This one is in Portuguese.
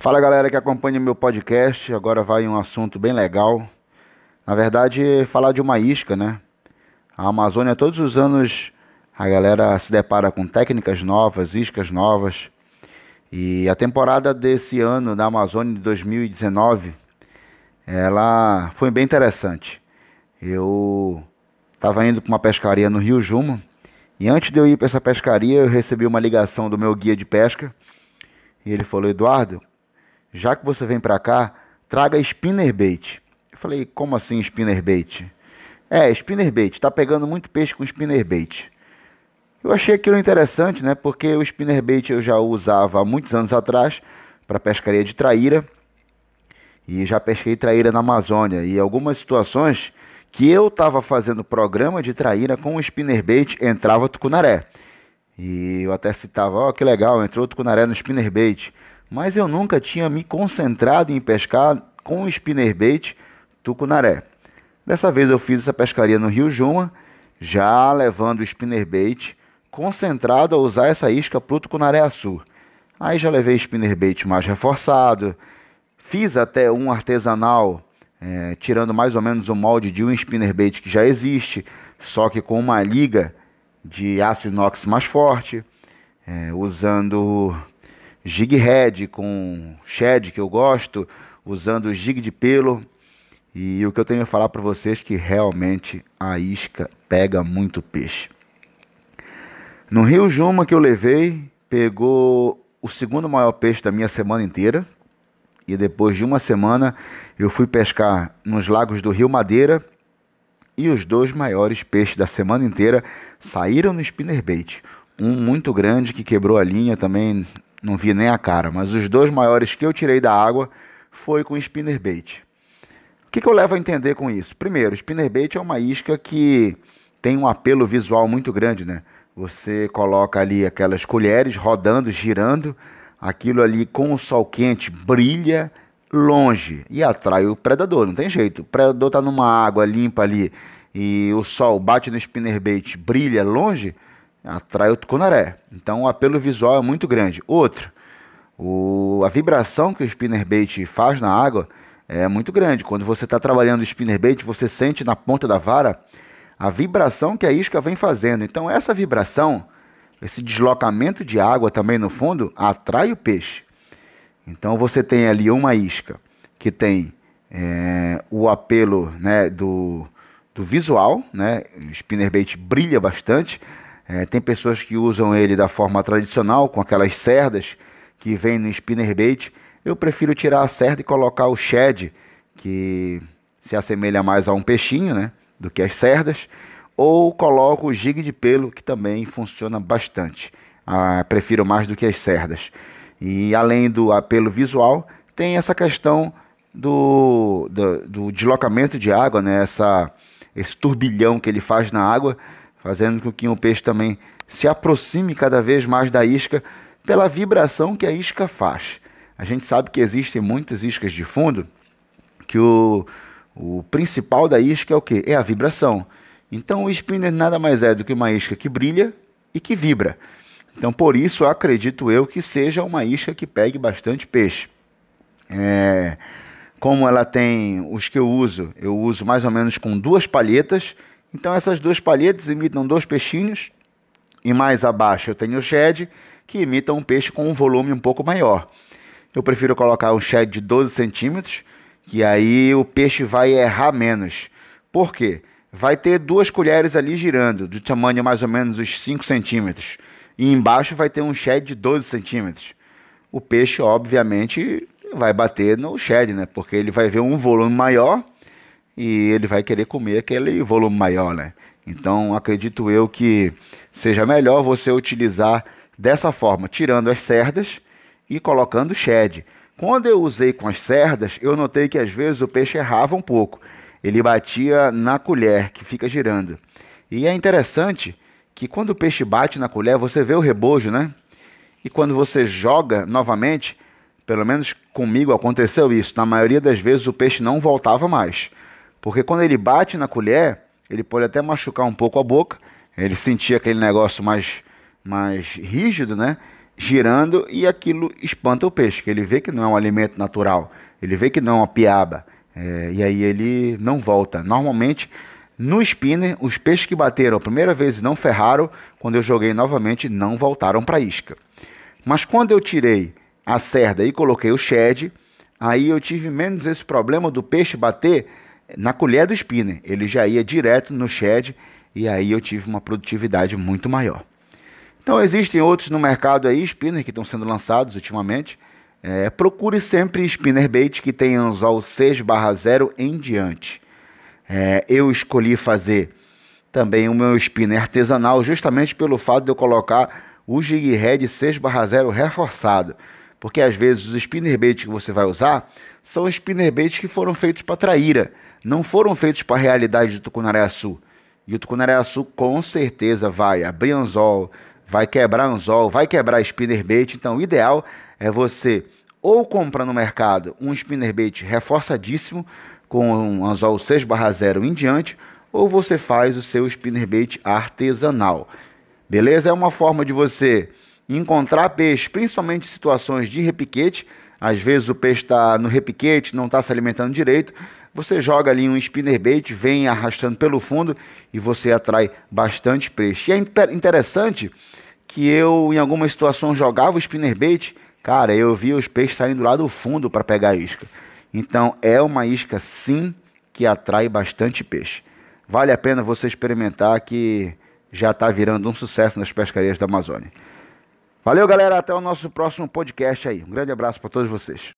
Fala galera que acompanha meu podcast. Agora vai um assunto bem legal. Na verdade, falar de uma isca, né? A Amazônia, todos os anos, a galera se depara com técnicas novas, iscas novas. E a temporada desse ano da Amazônia de 2019, ela foi bem interessante. Eu estava indo para uma pescaria no Rio Juma e antes de eu ir para essa pescaria, eu recebi uma ligação do meu guia de pesca e ele falou: Eduardo, já que você vem para cá, traga spinnerbait. Eu falei, como assim spinnerbait? É, spinnerbait, está pegando muito peixe com spinnerbait. Eu achei aquilo interessante, né? Porque o spinnerbait eu já usava há muitos anos atrás para pescaria de traíra. E já pesquei traíra na Amazônia. E algumas situações que eu estava fazendo programa de traíra com o spinnerbait entrava tucunaré. E eu até citava, ó, oh, que legal, entrou tucunaré no spinnerbait mas eu nunca tinha me concentrado em pescar com o spinnerbait tucunaré. Dessa vez eu fiz essa pescaria no Rio Juma, já levando o spinnerbait concentrado a usar essa isca para o tucunaré açu. Aí já levei spinnerbait mais reforçado, fiz até um artesanal, é, tirando mais ou menos o molde de um spinnerbait que já existe, só que com uma liga de aço inox mais forte, é, usando jig head com shed que eu gosto, usando jig de pelo. E o que eu tenho a falar para vocês é que realmente a isca pega muito peixe. No Rio Juma que eu levei, pegou o segundo maior peixe da minha semana inteira. E depois de uma semana eu fui pescar nos lagos do Rio Madeira e os dois maiores peixes da semana inteira saíram no spinnerbait. Um muito grande que quebrou a linha também não vi nem a cara, mas os dois maiores que eu tirei da água foi com spinnerbait. O que, que eu levo a entender com isso? Primeiro, spinnerbait é uma isca que tem um apelo visual muito grande, né? Você coloca ali aquelas colheres rodando, girando, aquilo ali com o sol quente brilha longe e atrai o predador, não tem jeito. O predador está numa água limpa ali e o sol bate no spinnerbait, brilha longe, atrai o tucunaré. Então o apelo visual é muito grande. Outro, o, a vibração que o spinnerbait faz na água é muito grande. Quando você está trabalhando o spinnerbait, você sente na ponta da vara a vibração que a isca vem fazendo. Então essa vibração, esse deslocamento de água também no fundo, atrai o peixe. Então você tem ali uma isca que tem é, o apelo né, do, do visual, né? o spinnerbait brilha bastante, é, tem pessoas que usam ele da forma tradicional, com aquelas cerdas que vem no spinnerbait. Eu prefiro tirar a cerda e colocar o shed, que se assemelha mais a um peixinho, né, do que as cerdas. Ou coloco o jig de pelo, que também funciona bastante. Ah, prefiro mais do que as cerdas. E além do apelo visual, tem essa questão do, do, do deslocamento de água, né? Essa, esse turbilhão que ele faz na água fazendo com que o peixe também se aproxime cada vez mais da isca pela vibração que a isca faz. A gente sabe que existem muitas iscas de fundo que o, o principal da isca é o que? É a vibração. Então o spinner nada mais é do que uma isca que brilha e que vibra. Então por isso acredito eu que seja uma isca que pegue bastante peixe. É, como ela tem os que eu uso, eu uso mais ou menos com duas palhetas então essas duas palhetas imitam dois peixinhos e mais abaixo eu tenho o shed que imita um peixe com um volume um pouco maior. Eu prefiro colocar um shed de 12 centímetros, que aí o peixe vai errar menos. Por quê? Vai ter duas colheres ali girando, de tamanho mais ou menos uns 5 centímetros. E embaixo vai ter um shed de 12 centímetros. O peixe, obviamente, vai bater no shed, né? Porque ele vai ver um volume maior e ele vai querer comer aquele volume maior, né? Então acredito eu que seja melhor você utilizar dessa forma, tirando as cerdas e colocando shed. Quando eu usei com as cerdas, eu notei que às vezes o peixe errava um pouco. Ele batia na colher que fica girando. E é interessante que quando o peixe bate na colher, você vê o rebojo, né? E quando você joga novamente, pelo menos comigo aconteceu isso, na maioria das vezes o peixe não voltava mais. Porque quando ele bate na colher, ele pode até machucar um pouco a boca, ele sentia aquele negócio mais, mais rígido, né? girando e aquilo espanta o peixe, que ele vê que não é um alimento natural, ele vê que não é uma piaba, é, e aí ele não volta. Normalmente, no spinner, os peixes que bateram a primeira vez e não ferraram, quando eu joguei novamente, não voltaram para a isca. Mas quando eu tirei a cerda e coloquei o shed, aí eu tive menos esse problema do peixe bater na colher do spinner. Ele já ia direto no shed e aí eu tive uma produtividade muito maior. Então existem outros no mercado aí, spinner que estão sendo lançados ultimamente. É, procure sempre spinner bait que tenha anzol 6/0 em diante. É, eu escolhi fazer também o meu spinner artesanal justamente pelo fato de eu colocar o jig head 6/0 reforçado, porque às vezes os spinner baits que você vai usar são spinner baits que foram feitos para traíra, não foram feitos para a realidade do tucunaré-açu. E o tucunaré-açu com certeza vai abrir anzol, vai quebrar anzol, vai quebrar spinner bait. Então, o ideal é você ou comprar no mercado um spinner bait reforçadíssimo com um anzol 6/0 em diante, ou você faz o seu spinner bait artesanal. Beleza? É uma forma de você encontrar peixe, principalmente em situações de repiquete. Às vezes o peixe está no repiquete, não está se alimentando direito. Você joga ali um spinnerbait, vem arrastando pelo fundo e você atrai bastante peixe. E é interessante que eu, em alguma situação, jogava o spinnerbait, cara, eu via os peixes saindo lá do fundo para pegar a isca. Então é uma isca sim que atrai bastante peixe. Vale a pena você experimentar que já está virando um sucesso nas pescarias da Amazônia. Valeu, galera. Até o nosso próximo podcast aí. Um grande abraço para todos vocês.